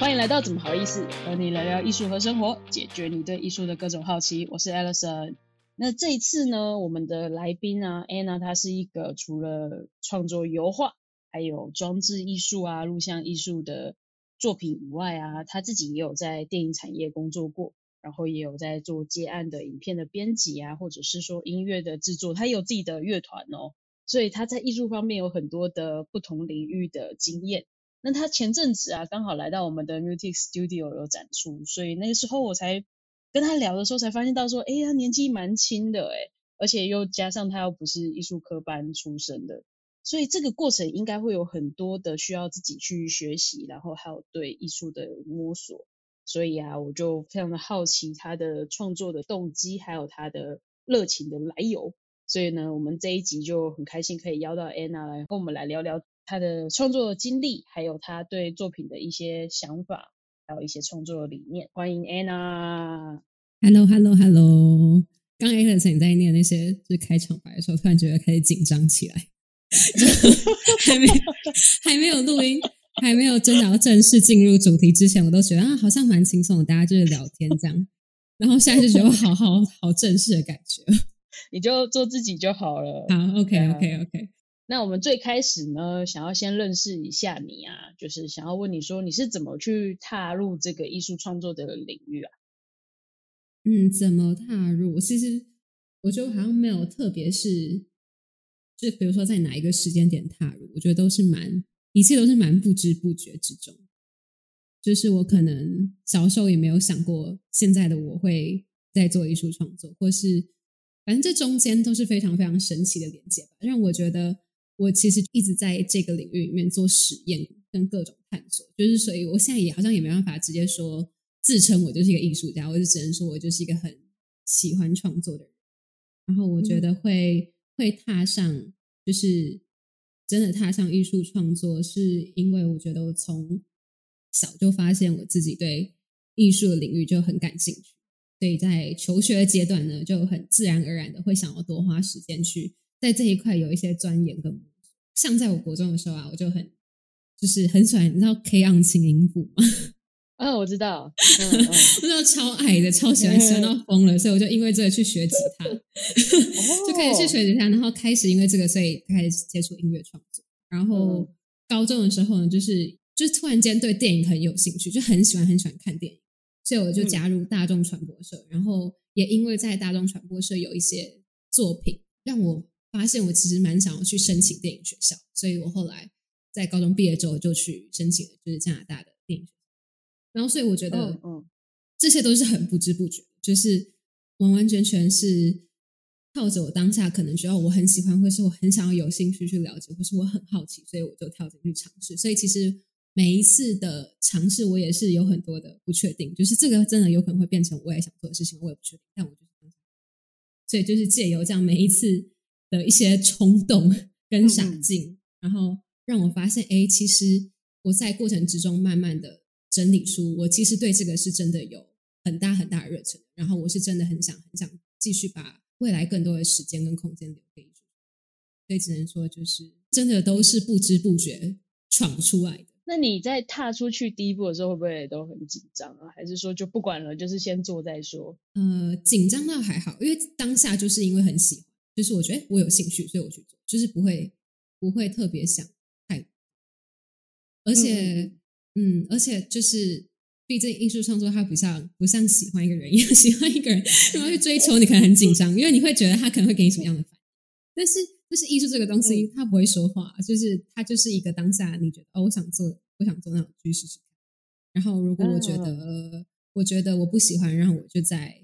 欢迎来到怎么好意思和你聊聊艺术和生活，解决你对艺术的各种好奇。我是 Alison。那这一次呢，我们的来宾啊，Anna，她是一个除了创作油画，还有装置艺术啊、录像艺术的作品以外啊，她自己也有在电影产业工作过，然后也有在做接案的影片的编辑啊，或者是说音乐的制作，她有自己的乐团哦，所以她在艺术方面有很多的不同领域的经验。那他前阵子啊，刚好来到我们的 Mutic Studio 有展出，所以那个时候我才跟他聊的时候，才发现到说，哎，他年纪蛮轻的，哎，而且又加上他又不是艺术科班出身的，所以这个过程应该会有很多的需要自己去学习，然后还有对艺术的摸索。所以啊，我就非常的好奇他的创作的动机，还有他的热情的来由。所以呢，我们这一集就很开心可以邀到 Anna 来跟我们来聊聊。他的创作经历，还有他对作品的一些想法，还有一些创作理念。欢迎 Anna。Hello，Hello，Hello。刚 a l i 在念那些就是开场白的时候，突然觉得开始紧张起来。还没有还没有录音，还没有真的要正式进入主题之前，我都觉得啊，好像蛮轻松的，大家就是聊天这样。然后现在就觉得好好好正式的感觉。你就做自己就好了。好，OK，OK，OK。那我们最开始呢，想要先认识一下你啊，就是想要问你说你是怎么去踏入这个艺术创作的领域啊？嗯，怎么踏入？其实我觉得好像没有特别是，就比如说在哪一个时间点踏入，我觉得都是蛮一切都是蛮不知不觉之中。就是我可能小时候也没有想过，现在的我会在做艺术创作，或是反正这中间都是非常非常神奇的连接吧，让我觉得。我其实一直在这个领域里面做实验跟各种探索，就是所以我现在也好像也没办法直接说自称我就是一个艺术家，我就只能说我就是一个很喜欢创作的人。然后我觉得会会踏上，就是真的踏上艺术创作，是因为我觉得我从小就发现我自己对艺术的领域就很感兴趣，所以在求学阶段呢，就很自然而然的会想要多花时间去在这一块有一些钻研跟。像在我国中的时候啊，我就很就是很喜欢，你知道 K on 轻音部吗？啊，我知道，我知道超矮的，超喜欢，喜欢到疯了，所以我就因为这个去学吉他，就开始去学吉他，然后开始因为这个，所以开始接触音乐创作。然后高中的时候呢，就是就突然间对电影很有兴趣，就很喜欢很喜欢看电影，所以我就加入大众传播社。然后也因为在大众传播社有一些作品，让我。发现我其实蛮想要去申请电影学校，所以我后来在高中毕业之后就去申请了，就是加拿大的电影学校。然后，所以我觉得，嗯，这些都是很不知不觉，就是完完全全是靠着我当下可能觉得我很喜欢，或是我很想要有兴趣去了解，或是我很好奇，所以我就跳进去尝试。所以其实每一次的尝试，我也是有很多的不确定，就是这个真的有可能会变成我也想做的事情，我也不确定。但我就是，所以就是借由这样每一次。的一些冲动跟傻劲，然后让我发现，哎，其实我在过程之中慢慢的整理出，我其实对这个是真的有很大很大的热忱，然后我是真的很想很想继续把未来更多的时间跟空间留给所以只能说就是真的都是不知不觉闯出来的。那你在踏出去第一步的时候，会不会都很紧张啊？还是说就不管了，就是先做再说？呃，紧张倒还好，因为当下就是因为很喜欢。就是我觉得我有兴趣，所以我去做，就是不会不会特别想太，而且嗯，而且就是毕竟艺术创作它不像不像喜欢一个人一样，喜欢一个人然后去追求，你可能很紧张，因为你会觉得他可能会给你什么样的反应。但是就是艺术这个东西，它不会说话，就是它就是一个当下，你觉得哦，我想做，我想做那种去试试看。然后如果我觉得我觉得我不喜欢，然后我就在。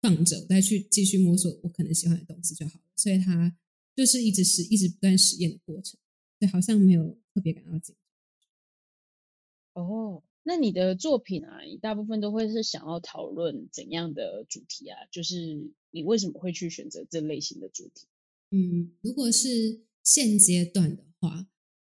放着，我再去继续摸索我可能喜欢的东西就好了。所以它就是一直是一直不断实验的过程，对，好像没有特别感到紧张。哦，那你的作品啊，你大部分都会是想要讨论怎样的主题啊？就是你为什么会去选择这类型的主题？嗯，如果是现阶段的话，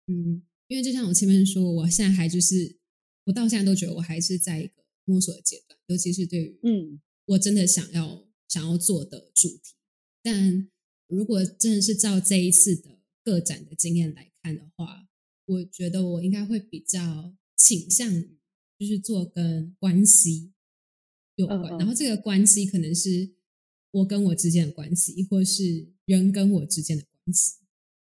嗯，因为就像我前面说，我现在还就是我到现在都觉得我还是在一个摸索的阶段，尤其是对于嗯。我真的想要想要做的主题，但如果真的是照这一次的个展的经验来看的话，我觉得我应该会比较倾向于就是做跟关系有关，然后这个关系可能是我跟我之间的关系，或是人跟我之间的关系。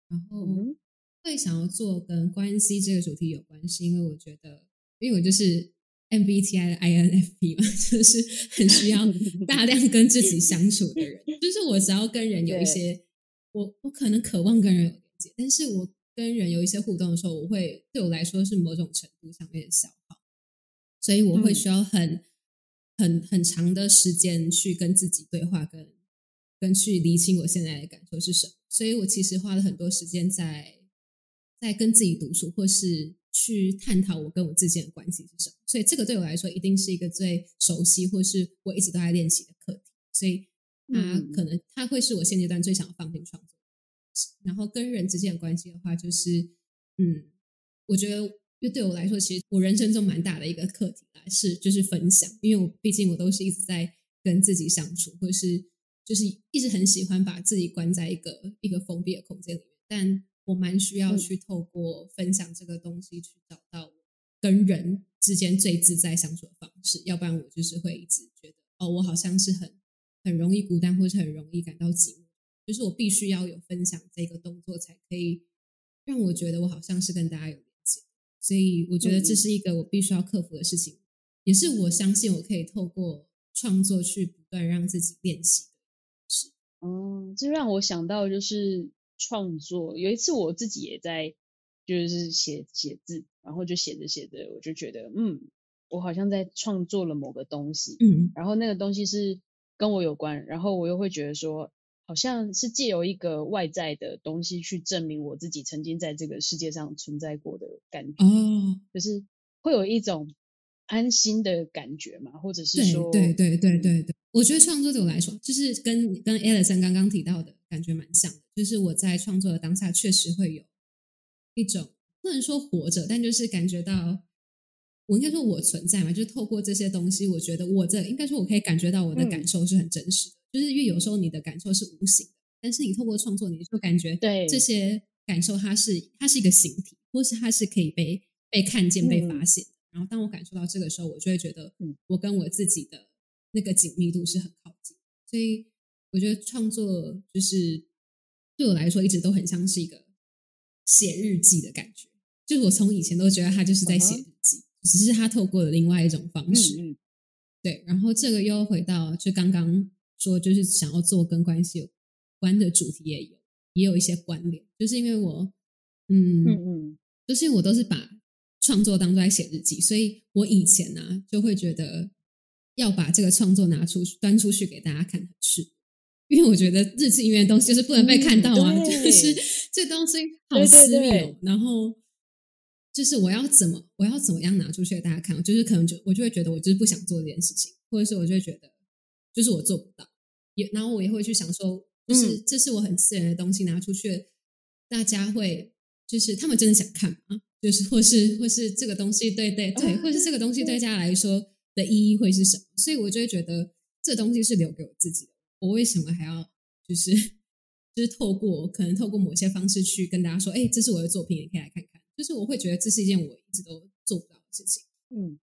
然后会想要做跟关系这个主题有关系，因为我觉得，因为我就是 MBTI 的 INFP 嘛，就是很需要大量跟自己相处的人。就是我只要跟人有一些，我我可能渴望跟人有连接，但是我跟人有一些互动的时候，我会对我来说是某种程度上面的消耗，所以我会需要很很很长的时间去跟自己对话，跟跟去理清我现在的感受是什么。所以我其实花了很多时间在在跟自己独处，或是去探讨我跟我之间的关系是什么。所以这个对我来说，一定是一个最熟悉，或是我一直都在练习的课题。所以它可能它会是我现阶段最想放进创作。然后跟人之间的关系的话，就是嗯，我觉得，因为对我来说，其实我人生中蛮大的一个课题来是就是分享，因为我毕竟我都是一直在跟自己相处，或是。就是一直很喜欢把自己关在一个一个封闭的空间里面，但我蛮需要去透过分享这个东西，去找到跟人之间最自在相处的方式。要不然我就是会一直觉得，哦，我好像是很很容易孤单，或者很容易感到寂寞。就是我必须要有分享这个动作，才可以让我觉得我好像是跟大家有连接。所以我觉得这是一个我必须要克服的事情，也是我相信我可以透过创作去不断让自己练习。哦，这让我想到就是创作。有一次我自己也在就是写写字，然后就写着写着，我就觉得嗯，我好像在创作了某个东西，嗯，然后那个东西是跟我有关，然后我又会觉得说，好像是借由一个外在的东西去证明我自己曾经在这个世界上存在过的感觉，哦，就是会有一种安心的感觉嘛，或者是说，对对对对对。我觉得创作对我来说，就是跟跟 Alison 刚刚提到的感觉蛮像的。就是我在创作的当下，确实会有一种不能说活着，但就是感觉到我应该说我存在嘛。就是透过这些东西，我觉得我这应该说我可以感觉到我的感受是很真实的。就是因为有时候你的感受是无形的，但是你透过创作，你就感觉对这些感受，它是它是一个形体，或是它是可以被被看见、被发现。然后当我感受到这个时候，我就会觉得，嗯，我跟我自己的。那个紧密度是很靠近，所以我觉得创作就是对我来说一直都很像是一个写日记的感觉。就是我从以前都觉得他就是在写日记，只是他透过了另外一种方式。对，然后这个又回到就刚刚说，就是想要做跟关系有关的主题也有也有一些关联，就是因为我嗯嗯嗯，就是我都是把创作当做在写日记，所以我以前呢就会觉得。要把这个创作拿出去端出去给大家看是，因为我觉得日记里面的东西就是不能被看到啊，就 是这东西好私密哦。然后就是我要怎么我要怎么样拿出去给大家看，就是可能就我就会觉得我就是不想做这件事情，或者是我就会觉得就是我做不到，也然后我也会去想说，就是这是我很私人的东西拿出去，大家会就是他们真的想看吗？就是或是或是这个东西对对对，或是这个东西对大家来说。的意义会是什么？所以我就会觉得这东西是留给我自己的。我为什么还要就是 就是透过可能透过某些方式去跟大家说，哎，这是我的作品，你可以来看看。就是我会觉得这是一件我一直都做不到的事情。嗯，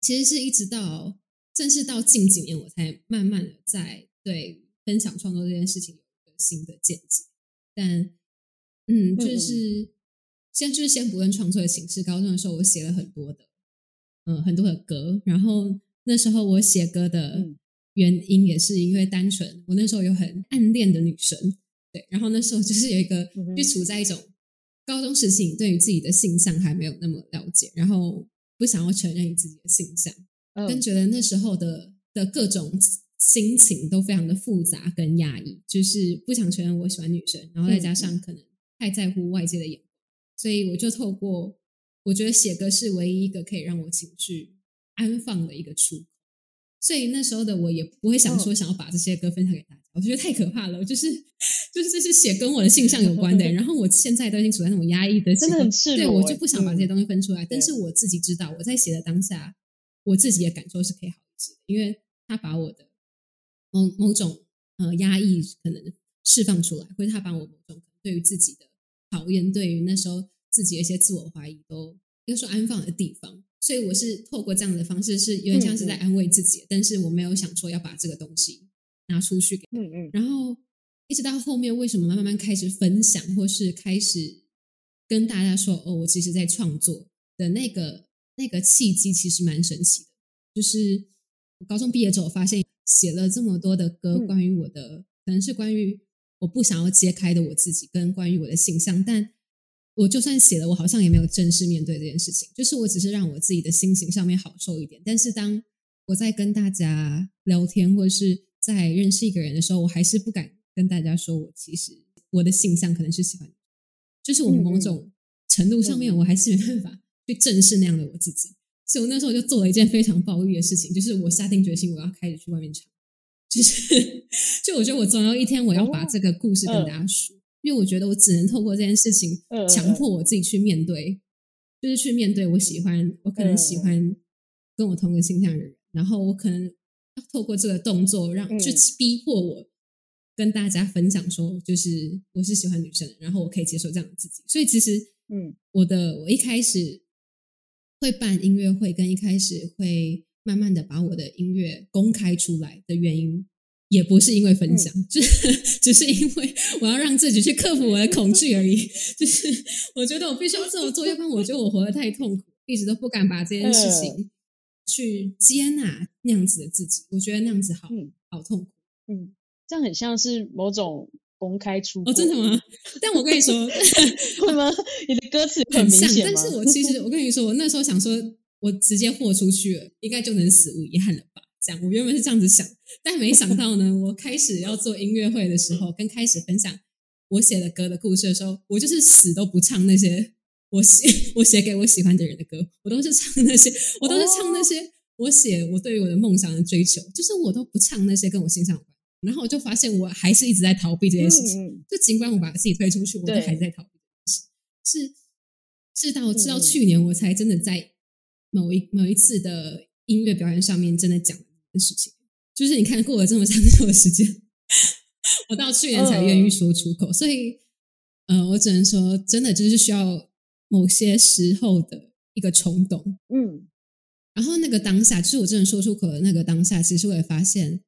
其实是一直到正是到近几年，我才慢慢的在对分享创作这件事情有一个新的见解。但嗯，就是先就是先不论创作的形式，高中的时候我写了很多的。嗯，很多的歌，然后那时候我写歌的原因也是因为单纯，我那时候有很暗恋的女生，对，然后那时候就是有一个就处在一种高中时期，对于自己的性向还没有那么了解，然后不想要承认自己的性向，跟觉得那时候的的各种心情都非常的复杂跟压抑，就是不想承认我喜欢女生，然后再加上可能太在乎外界的眼光，所以我就透过。我觉得写歌是唯一一个可以让我情绪安放的一个出口，所以那时候的我也不会想说想要把这些歌分享给大家，我觉得太可怕了。就是就是这是写跟我的性向有关的，然后我现在都已经处在那种压抑的，真的很赤裸。对我就不想把这些东西分出来，但是我自己知道我在写的当下，我自己的感受是可以好一些，因为他把我的某某种呃压抑可能释放出来，或者他把我某种对于自己的讨厌，对于那时候。自己的一些自我怀疑都应该说安放的地方，所以我是透过这样的方式，是有点像是在安慰自己，但是我没有想说要把这个东西拿出去给，嗯嗯，然后一直到后面，为什么慢慢开始分享，或是开始跟大家说，哦，我其实在创作的那个那个契机，其实蛮神奇的。就是我高中毕业之后，发现写了这么多的歌，关于我的，可能是关于我不想要揭开的我自己，跟关于我的形象，但。我就算写了，我好像也没有正式面对这件事情。就是我只是让我自己的心情上面好受一点。但是当我在跟大家聊天，或者是在认识一个人的时候，我还是不敢跟大家说我其实我的性向可能是喜欢。就是我某种程度上面，我还是没办法去正视那样的我自己。所以我那时候就做了一件非常暴力的事情，就是我下定决心我要开始去外面唱。就是，就我觉得我总有一天我要把这个故事跟大家说。因为我觉得我只能透过这件事情强迫我自己去面对，就是去面对我喜欢，我可能喜欢跟我同个性向的人，然后我可能要透过这个动作让去逼迫我跟大家分享说，就是我是喜欢女生的，然后我可以接受这样的自己。所以其实，嗯，我的我一开始会办音乐会，跟一开始会慢慢的把我的音乐公开出来的原因。也不是因为分享，只只是因为我要让自己去克服我的恐惧而已。就是我觉得我必须要这么做，要不然我觉得我活得太痛苦，一直都不敢把这件事情去接纳那样子的自己。我觉得那样子好，好痛苦。嗯，这样很像是某种公开出哦，真的吗？但我跟你说，会吗？你的歌词很像，但是我其实我跟你说，我那时候想说，我直接豁出去了，应该就能死无遗憾了吧。我原本是这样子想，但没想到呢。我开始要做音乐会的时候，跟开始分享我写的歌的故事的时候，我就是死都不唱那些我写 我写给我喜欢的人的歌，我都是唱那些，我都是唱那些我写我对于我的梦想的追求，就是我都不唱那些跟我心上有关。然后我就发现我还是一直在逃避这件事情，就尽管我把自己推出去，我都还在逃避。是是到直到去年我才真的在某一某一次的音乐表演上面真的讲。的事情，就是你看过了这么长久的时间，我到去年才愿意说出口，所以，呃，我只能说，真的就是需要某些时候的一个冲动，嗯，然后那个当下，就是我真的说出口的那个当下，其实我也发现，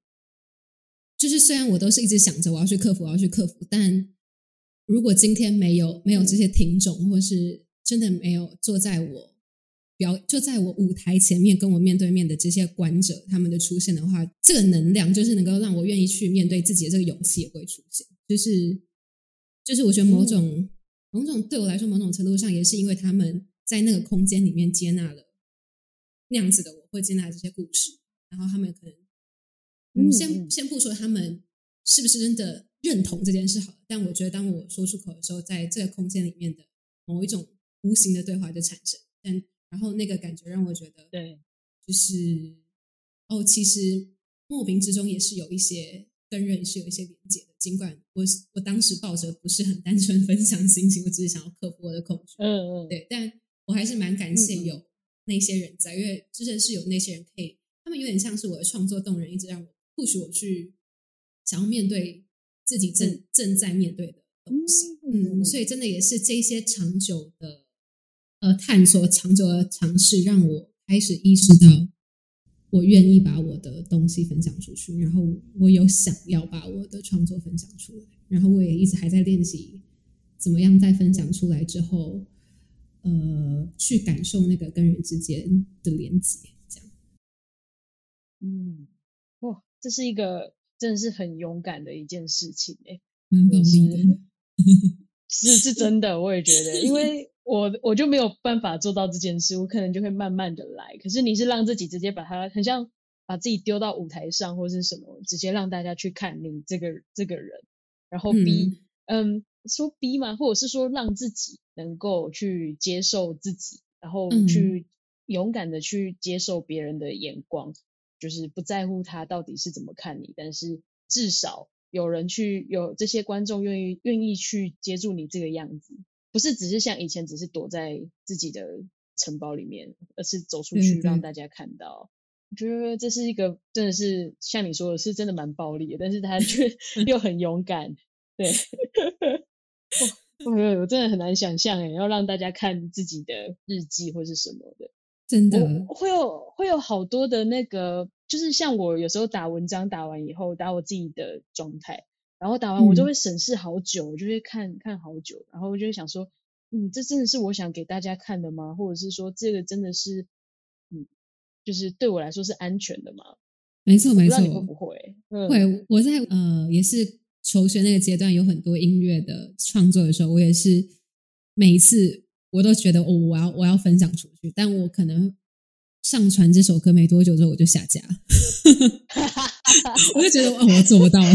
就是虽然我都是一直想着我要去克服，我要去克服，但如果今天没有没有这些听众，或是真的没有坐在我。表就在我舞台前面跟我面对面的这些观者，他们的出现的话，这个能量就是能够让我愿意去面对自己的这个勇气也会出现。就是就是我觉得某种某种对我来说，某种程度上也是因为他们在那个空间里面接纳了那样子的我，会接纳这些故事，然后他们可能嗯先先不说他们是不是真的认同这件事好，但我觉得当我说出口的时候，在这个空间里面的某一种无形的对话就产生，但。然后那个感觉让我觉得，对，就是哦，其实莫名之中也是有一些跟人是有一些连接的。尽管我我当时抱着不是很单纯分享心情，我只是想要克服我的恐惧，嗯嗯，对，但我还是蛮感谢有那些人在，因为之前是有那些人可以，他们有点像是我的创作动人，一直让我不许我去想要面对自己正正在面对的东西，嗯，所以真的也是这些长久的。呃，探索长久的尝试让我开始意识到，我愿意把我的东西分享出去，然后我有想要把我的创作分享出来，然后我也一直还在练习怎么样在分享出来之后，呃，去感受那个跟人之间的连接，这样。嗯，哇，这是一个真的是很勇敢的一件事情哎，蛮不容易的，是是真的，我也觉得，因为。我我就没有办法做到这件事，我可能就会慢慢的来。可是你是让自己直接把它，很像把自己丢到舞台上或者是什么，直接让大家去看你这个这个人，然后逼，嗯，说逼嘛，或者是说让自己能够去接受自己，然后去勇敢的去接受别人的眼光，就是不在乎他到底是怎么看你，但是至少有人去有这些观众愿意愿意去接住你这个样子。不是只是像以前只是躲在自己的城堡里面，而是走出去让大家看到。我觉得这是一个真的是像你说的，是真的蛮暴力的，但是他 却又很勇敢。对，我我真的很难想象诶，要让大家看自己的日记或是什么的。真的会有会有好多的那个，就是像我有时候打文章打完以后，打我自己的状态，然后打完我就会审视好久，我就会看看好久，然后我就会想说，嗯，这真的是我想给大家看的吗？或者是说这个真的是，嗯，就是对我来说是安全的吗？没错没错，会不会？会，我在呃也是求学那个阶段，有很多音乐的创作的时候，我也是每一次。我都觉得哦，我要我要分享出去，但我可能上传这首歌没多久之后我就下架，我就觉得哦，我做不到了。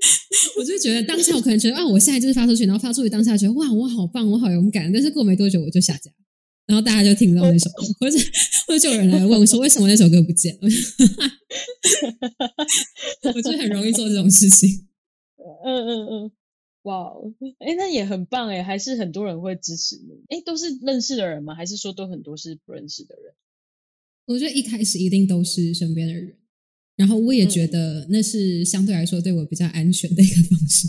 我就觉得当下我可能觉得啊，我现在就是发出去，然后发出去当下觉得哇，我好棒，我好勇敢。但是过没多久我就下架，然后大家就听不到那首歌，或者或者就有人来问我说为什么那首歌不见了？我就很容易做这种事情。嗯嗯嗯。哇，哎，那也很棒哎，还是很多人会支持你。哎，都是认识的人吗？还是说都很多是不认识的人？我觉得一开始一定都是身边的人，然后我也觉得那是相对来说对我比较安全的一个方式，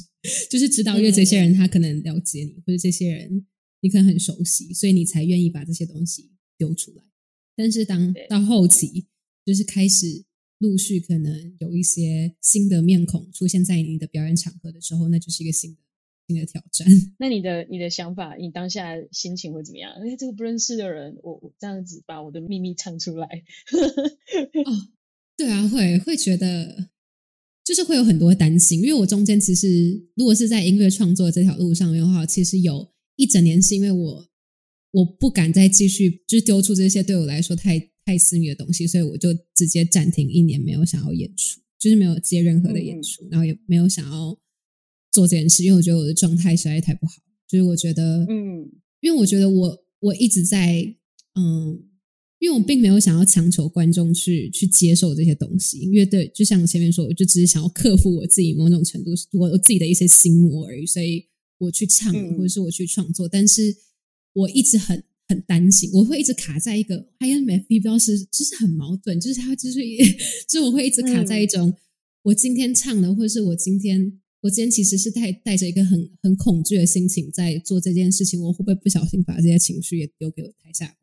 就是知道因为这些人他可能了解你，或者这些人你可能很熟悉，所以你才愿意把这些东西丢出来。但是当到后期，就是开始。陆续可能有一些新的面孔出现在你的表演场合的时候，那就是一个新的新的挑战。那你的你的想法，你当下心情会怎么样？哎，这个不认识的人，我我这样子把我的秘密唱出来。哦，会会觉得就是会有很多担心，因为我中间其实如果是在音乐创作这条路上面的话，其实有一整年是因为我我不敢再继续，就是丢出这些对我来说太。太私密的东西，所以我就直接暂停一年，没有想要演出，就是没有接任何的演出，然后也没有想要做这件事，因为我觉得我的状态实在太不好。就是我觉得，嗯，因为我觉得我我一直在，嗯，因为我并没有想要强求观众去去接受这些东西，因为对，就像我前面说，我就只是想要克服我自己某种程度我我自己的一些心魔而已，所以我去唱或者是我去创作，但是我一直很。很担心，我会一直卡在一个 INF，不知道是就是很矛盾，就是他就是 就是我会一直卡在一种，我今天唱的，或者是我今天我今天其实是带带着一个很很恐惧的心情在做这件事情，我会不会不小心把这些情绪也丢给我台下？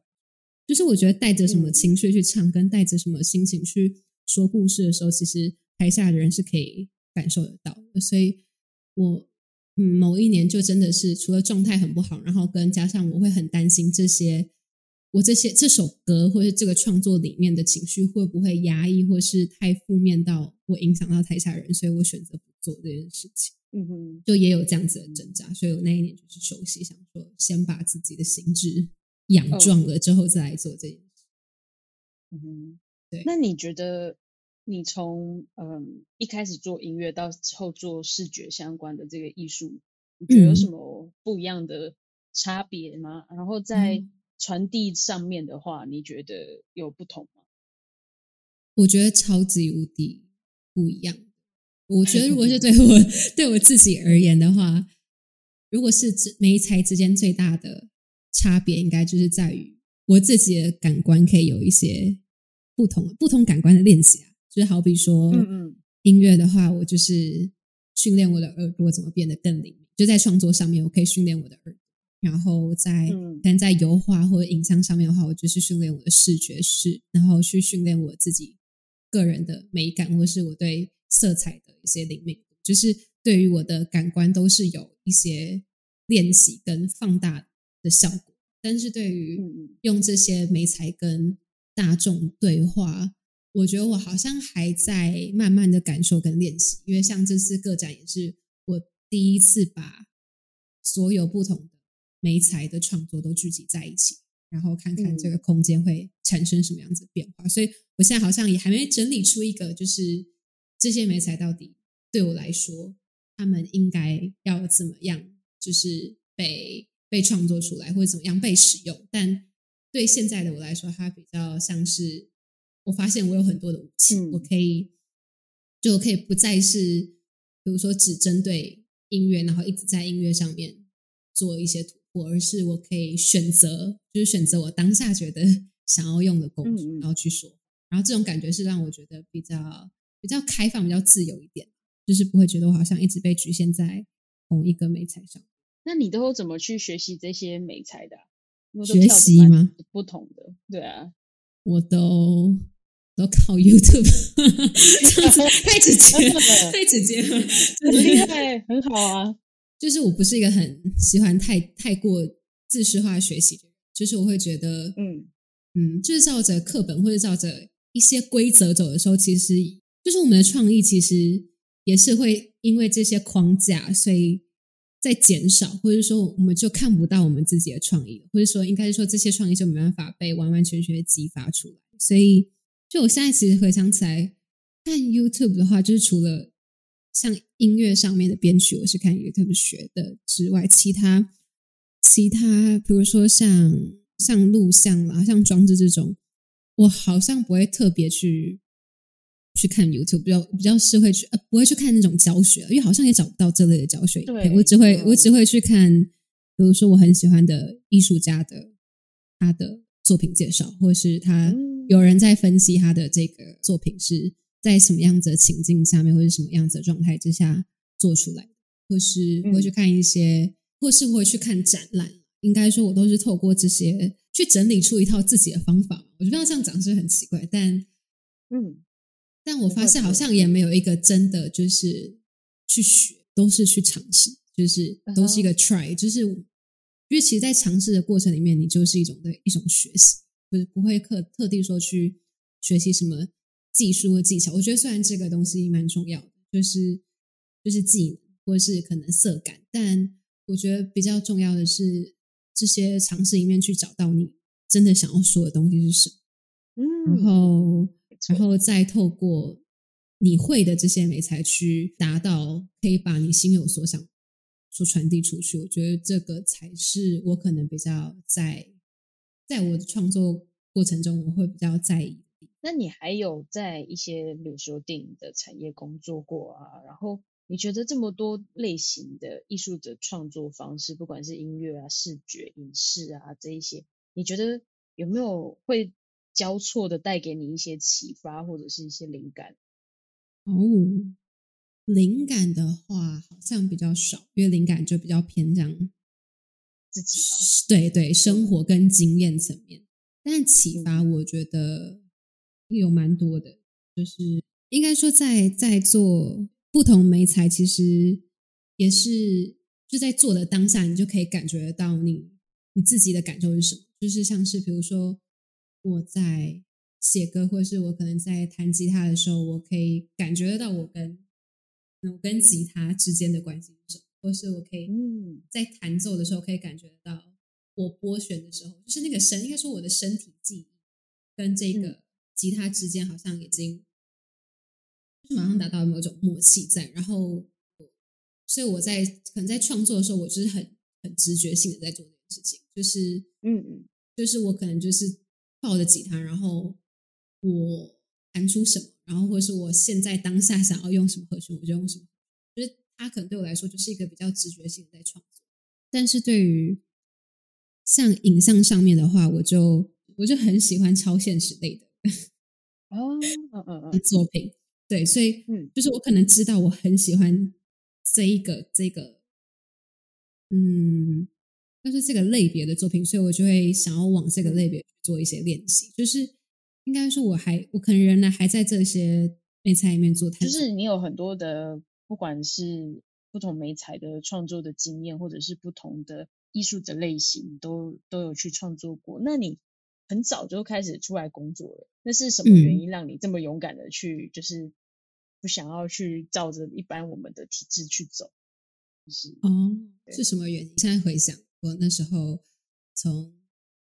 就是我觉得带着什么情绪去唱，跟带着什么心情去说故事的时候，其实台下的人是可以感受得到的，所以我。嗯，某一年就真的是除了状态很不好，然后跟加上我会很担心这些，我这些这首歌或者这个创作里面的情绪会不会压抑，或是太负面到会影响到台下人，所以我选择不做这件事情。嗯哼，就也有这样子的挣扎，所以我那一年就是休息，想说先把自己的心智养壮了之后再来做这件事。嗯哼，对。那你觉得？你从嗯一开始做音乐到之后做视觉相关的这个艺术，你觉得有什么不一样的差别吗？然后在传递上面的话，你觉得有不同吗？我觉得超级无敌不一样。我觉得如果是对我 对我自己而言的话，如果是每一才之间最大的差别，应该就是在于我自己的感官可以有一些不同不同感官的练习啊。就是好比说，音乐的话，我就是训练我的耳朵怎么变得更灵敏。就在创作上面，我可以训练我的耳朵；然后在但在油画或者影像上面的话，我就是训练我的视觉视，然后去训练我自己个人的美感，或是我对色彩的一些灵敏。就是对于我的感官都是有一些练习跟放大的效果。但是对于用这些美材跟大众对话。我觉得我好像还在慢慢的感受跟练习，因为像这次个展也是我第一次把所有不同的媒材的创作都聚集在一起，然后看看这个空间会产生什么样子的变化。所以我现在好像也还没整理出一个，就是这些媒材到底对我来说，他们应该要怎么样，就是被被创作出来，或者怎么样被使用。但对现在的我来说，它比较像是。我发现我有很多的武器，我可以就可以不再是，比如说只针对音乐，然后一直在音乐上面做一些突破，而是我可以选择，就是选择我当下觉得 想要用的工具，然后去说。然后这种感觉是让我觉得比较比较开放、比较自由一点，就是不会觉得我好像一直被局限在同一个美材上。那你都怎么去学习这些美材的？学习吗？不同的，对啊，我都都靠 YouTube，太直接了，太直接了，很厉害，很好啊。就是我不是一个很喜欢太太过自式化学习的，就是我会觉得，嗯嗯，就是照着课本或者照着一些规则走的时候，其实就是我们的创意其实也是会因为这些框架，所以在减少，或者说我们就看不到我们自己的创意，或者说应该是说这些创意就没办法被完完全全激发出来。所以，就我现在其实回想起来，看 YouTube 的话，就是除了。像音乐上面的编曲，我是看 YouTube 学的之外，其他其他，比如说像像录像啦，像装置这种，我好像不会特别去去看 YouTube，比较比较是会去呃不会去看那种教学，因为好像也找不到这类的教学影片。我只会我只会去看，比如说我很喜欢的艺术家的他的作品介绍，或是他有人在分析他的这个作品是。在什么样子的情境下面，或者什么样子的状态之下做出来，或是会去看一些，或是会去看展览。应该说，我都是透过这些去整理出一套自己的方法。我觉得这样讲是很奇怪，但嗯，但我发现好像也没有一个真的就是去学，都是去尝试，就是都是一个 try，就是因为其实，在尝试的过程里面，你就是一种的一种学习，不是不会特特地说去学习什么。技术和技巧，我觉得虽然这个东西蛮重要的，就是就是技能或者是可能色感，但我觉得比较重要的是这些尝试里面去找到你真的想要说的东西是什么，嗯，然后然后再透过你会的这些美才去达到可以把你心有所想所传递出去。我觉得这个才是我可能比较在在我的创作过程中我会比较在意。那你还有在一些，比如说电影的产业工作过啊？然后你觉得这么多类型的艺术的创作方式，不管是音乐啊、视觉、影视啊这一些，你觉得有没有会交错的带给你一些启发或者是一些灵感？哦，灵感的话好像比较少，因为灵感就比较偏向自己，对对，生活跟经验层面。但启发，我觉得。有蛮多的，就是应该说，在在做不同媒材，其实也是就在做的当下，你就可以感觉得到你你自己的感受是什么。就是像是比如说我在写歌，或者是我可能在弹吉他的时候，我可以感觉得到我跟我跟吉他之间的关系是什么，或是我可以在弹奏的时候可以感觉得到我拨弦的时候，就是那个声，应该说我的身体记忆跟这个。吉他之间好像已经马上达到某种默契在，然后，所以我在可能在创作的时候，我就是很很直觉性的在做这件事情，就是嗯嗯，就是我可能就是抱着吉他，然后我弹出什么，然后或者是我现在当下想要用什么和弦，我就用什么，就是它可能对我来说就是一个比较直觉性的在创作，但是对于像影像上面的话，我就我就很喜欢超现实类的。哦，嗯嗯 嗯，作品。对，所以嗯，就是我可能知道我很喜欢这一个这个，嗯，就是这个类别的作品，所以我就会想要往这个类别做一些练习。就是应该说，我还我可能仍然还在这些美材里面做，就是你有很多的，不管是不同美材的创作的经验，或者是不同的艺术的类型，都都有去创作过。那你？很早就开始出来工作了，那是什么原因让你这么勇敢的去，就是不想要去照着一般我们的体制去走？就是哦，是什么原因？现在回想，我那时候从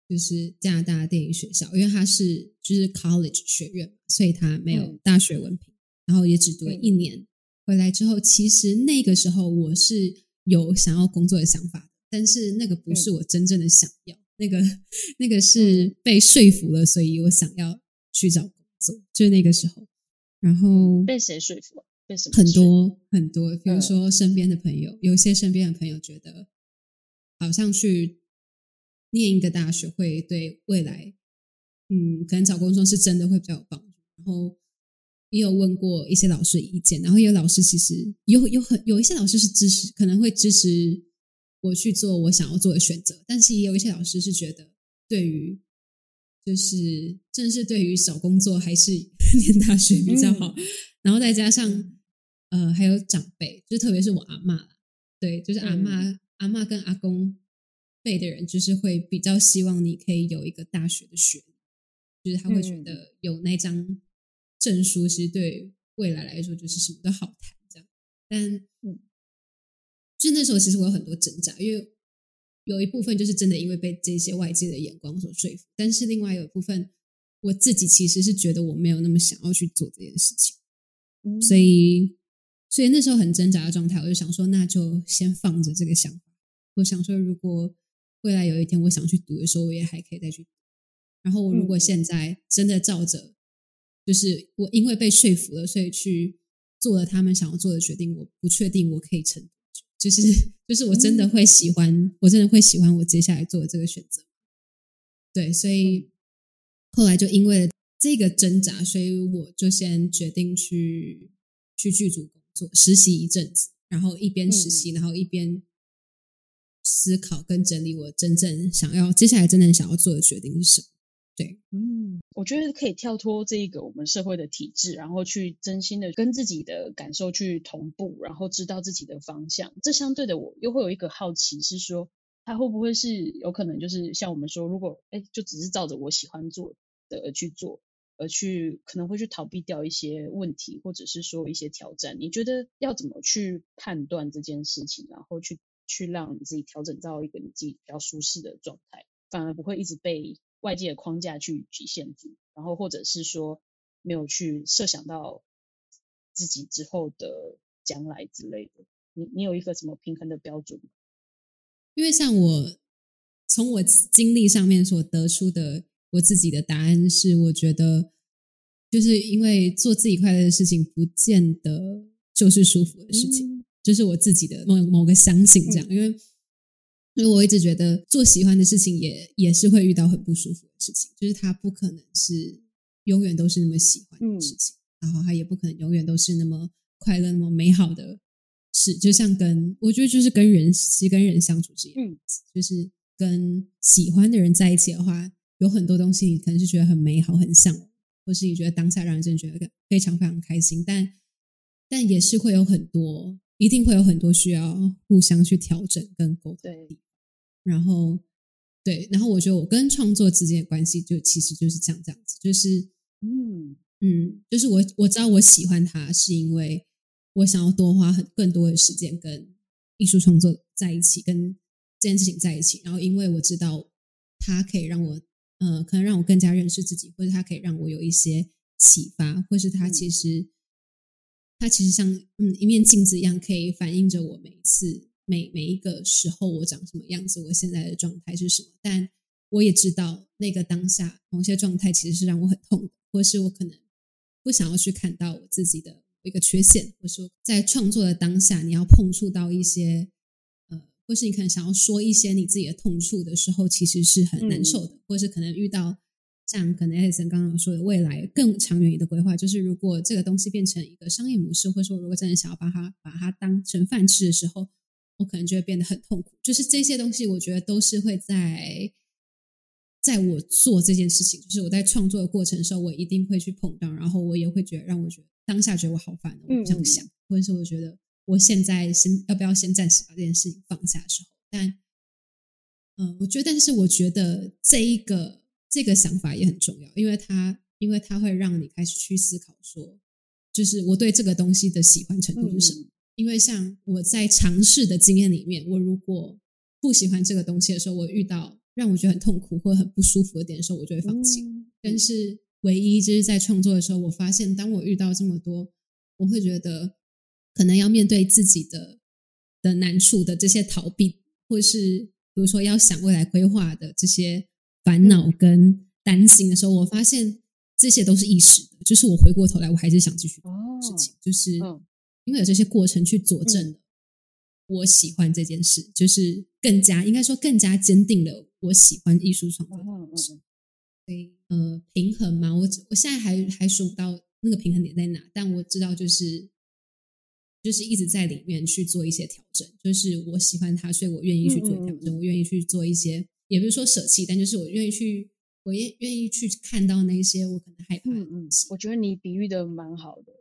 就是加拿大电影学校，因为他是就是 college 学院，所以他没有大学文凭，然后也只读了一年。回来之后，其实那个时候我是有想要工作的想法，但是那个不是我真正的想要。那个那个是被说服了，所以我想要去找工作，就是那个时候。然后被谁说服？被什么？很多很多，比如说身边的朋友，有些身边的朋友觉得，好像去念一个大学会对未来，嗯，可能找工作是真的会比较有帮助。然后也有问过一些老师意见，然后有老师其实有有很有一些老师是支持，可能会支持。我去做我想要做的选择。但是也有一些老师是觉得，对于就是正是对于找工作还是 念大学比较好。然后再加上呃还有长辈，就特别是我阿妈，对，就是阿妈阿妈跟阿公辈的人，就是会比较希望你可以有一个大学的学历，就是他会觉得有那张证书，其实对未来来说就是什么都好谈这样。但嗯，就那时候其实我有很多挣扎，因为有一部分就是真的因为被这些外界的眼光所说服，但是另外有一部分我自己其实是觉得我没有那么想要去做这件事情，所以所以那时候很挣扎的状态，我就想说那就先放着这个想法。我想说，如果未来有一天我想去读的时候，我也还可以再去。然后我如果现在真的照着，就是我因为被说服了，所以去。做了他们想要做的决定，我不确定我可以成，就是就是我真的会喜欢，我真的会喜欢我接下来做的这个选择。对，所以后来就因为这个挣扎，所以我就先决定去去剧组工作实习一阵子，然后一边实习，然后一边思考跟整理我真正想要接下来真正想要做的决定是什么。对，嗯，我觉得可以跳脱这一个我们社会的体制，然后去真心的跟自己的感受去同步，然后知道自己的方向。这相对的，我又会有一个好奇，是说他会不会是有可能就是像我们说，如果哎，就只是照着我喜欢做的而去做，而去可能会去逃避掉一些问题，或者是说一些挑战。你觉得要怎么去判断这件事情，然后去去让你自己调整到一个你自己比较舒适的状态，反而不会一直被。外界的框架去局限住，然后或者是说没有去设想到自己之后的将来之类的，你你有一个什么平衡的标准？因为像我从我经历上面所得出的我自己的答案是，我觉得就是因为做自己快乐的事情，不见得就是舒服的事情，就是我自己的某某个相信这样，因为。因为我一直觉得做喜欢的事情也也是会遇到很不舒服的事情，就是它不可能是永远都是那么喜欢的事情，然后它也不可能永远都是那么快乐、那么美好的事。就像跟我觉得就是跟人其实跟人相处是一样，就是跟喜欢的人在一起的话，有很多东西你可能是觉得很美好、很向往，或是你觉得当下让人真的觉得非常非常开心，但但也是会有很多。一定会有很多需要互相去调整跟沟通。对，然后对，然后我觉得我跟创作之间的关系就其实就是这样这样子，就是嗯嗯，就是我我知道我喜欢他，是因为我想要多花很更多的时间跟艺术创作在一起，跟这件事情在一起。然后因为我知道他可以让我呃，可能让我更加认识自己，或者他可以让我有一些启发，或是他其实。它其实像嗯一面镜子一样，可以反映着我每次每每一个时候我长什么样子，我现在的状态是什么。但我也知道，那个当下某些状态其实是让我很痛的，或是我可能不想要去看到我自己的一个缺陷，或说在创作的当下，你要碰触到一些呃，或是你可能想要说一些你自己的痛处的时候，其实是很难受的，或是可能遇到。像可能艾森刚刚说的，未来更长远的规划，就是如果这个东西变成一个商业模式，或者说如果真的想要把它把它当成饭吃的时候，我可能就会变得很痛苦。就是这些东西，我觉得都是会在在我做这件事情，就是我在创作的过程的时候，我一定会去碰到，然后我也会觉得让我觉得当下觉得我好烦，我不想想，或者是我觉得我现在先要不要先暂时把这件事情放下的时候，但嗯，我觉得，但是我觉得这一个。这个想法也很重要，因为它因为它会让你开始去思考，说就是我对这个东西的喜欢程度是什么。因为像我在尝试的经验里面，我如果不喜欢这个东西的时候，我遇到让我觉得很痛苦或很不舒服的点的时候，我就会放弃。但是唯一就是在创作的时候，我发现当我遇到这么多，我会觉得可能要面对自己的的难处的这些逃避，或是比如说要想未来规划的这些。烦恼跟担心的时候，我发现这些都是一时的。就是我回过头来，我还是想继续做事情，就是因为有这些过程去佐证了我喜欢这件事，就是更加应该说更加坚定了我喜欢艺术创作。所以呃，平衡嘛，我我现在还还数不到那个平衡点在哪，但我知道就是就是一直在里面去做一些调整。就是我喜欢他，所以我愿意去做调整，我愿意去做一些，也不是说舍弃，但就是我愿意去，我愿愿意去看到那些我可能害怕的东西。我觉得你比喻的蛮好的，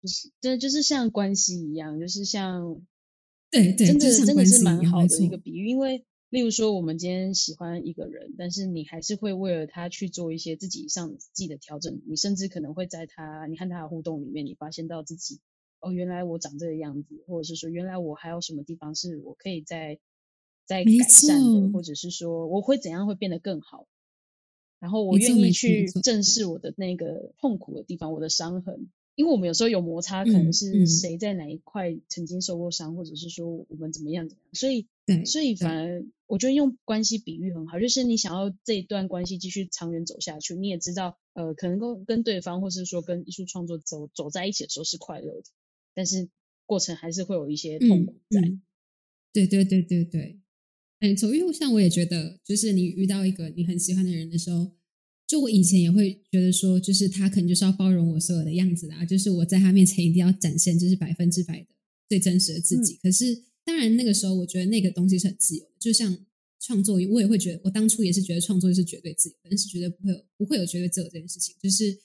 就是这就是像关系一样，就是像对对，真的真的是蛮好的一个比喻，因为。例如说，我们今天喜欢一个人，但是你还是会为了他去做一些自己上自己的调整。你甚至可能会在他你和他的互动里面，你发现到自己哦，原来我长这个样子，或者是说原来我还有什么地方是我可以再再改善的，或者是说我会怎样会变得更好。然后我愿意去正视我的那个痛苦的地方，我的伤痕。因为我们有时候有摩擦，可能是谁在哪一块曾经受过伤，或者是说我们怎么样怎么样，所以，所以反。而我觉得用关系比喻很好，就是你想要这一段关系继续长远走下去，你也知道，呃，可能跟跟对方，或是说跟艺术创作走走在一起的时候是快乐的，但是过程还是会有一些痛苦在。对对对对对，哎，走一路上我也觉得，就是你遇到一个你很喜欢的人的时候。就我以前也会觉得说，就是他可能就是要包容我所有的样子啊，就是我在他面前一定要展现就是百分之百的最真实的自己。可是当然那个时候，我觉得那个东西是很自由的，就像创作，我也会觉得，我当初也是觉得创作是绝对自由，但是绝对不会有不会有绝对自由这件事情。就是，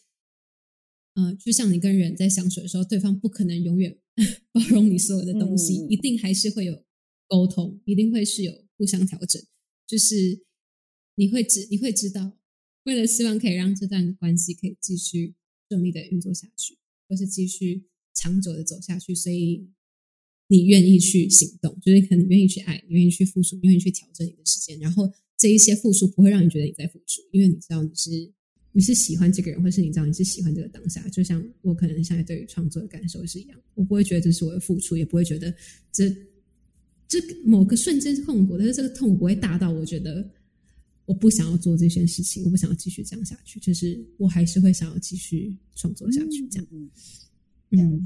嗯，就像你跟人在相处的时候，对方不可能永远 包容你所有的东西，一定还是会有沟通，一定会是有互相调整。就是你会知你会知道。为了希望可以让这段关系可以继续顺利的运作下去，或是继续长久的走下去，所以你愿意去行动，就是可能愿意去爱，愿意去付出，愿意去调整你的时间。然后这一些付出不会让你觉得你在付出，因为你知道你是你是喜欢这个人，或是你知道你是喜欢这个当下。就像我可能现在对于创作的感受是一样，我不会觉得这是我的付出，也不会觉得这这某个瞬间是痛苦，但是这个痛苦不会大到我觉得。我不想要做这件事情，我不想要继续这样下去。就是我还是会想要继续创作下去，这样。嗯，嗯。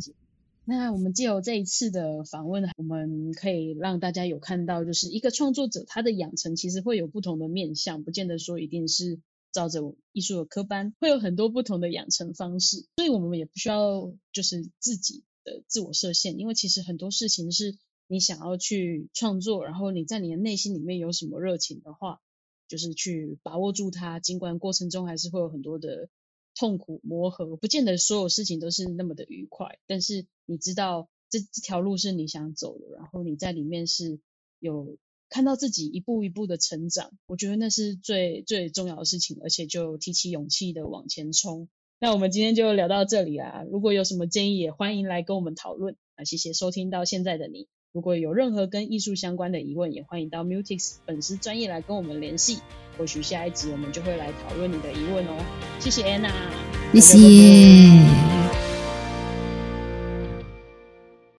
那我们借由这一次的访问，我们可以让大家有看到，就是一个创作者他的养成其实会有不同的面向，不见得说一定是照着艺术的科班，会有很多不同的养成方式。所以我们也不需要就是自己的自我设限，因为其实很多事情是你想要去创作，然后你在你的内心里面有什么热情的话。就是去把握住它，尽管过程中还是会有很多的痛苦磨合，不见得所有事情都是那么的愉快。但是你知道这这条路是你想走的，然后你在里面是有看到自己一步一步的成长，我觉得那是最最重要的事情，而且就提起勇气的往前冲。那我们今天就聊到这里啦，如果有什么建议，也欢迎来跟我们讨论。啊，谢谢收听到现在的你。如果有任何跟艺术相关的疑问，也欢迎到 Mutix 粉丝专业来跟我们联系。或许下一集我们就会来讨论你的疑问哦。谢谢 Anna，谢谢。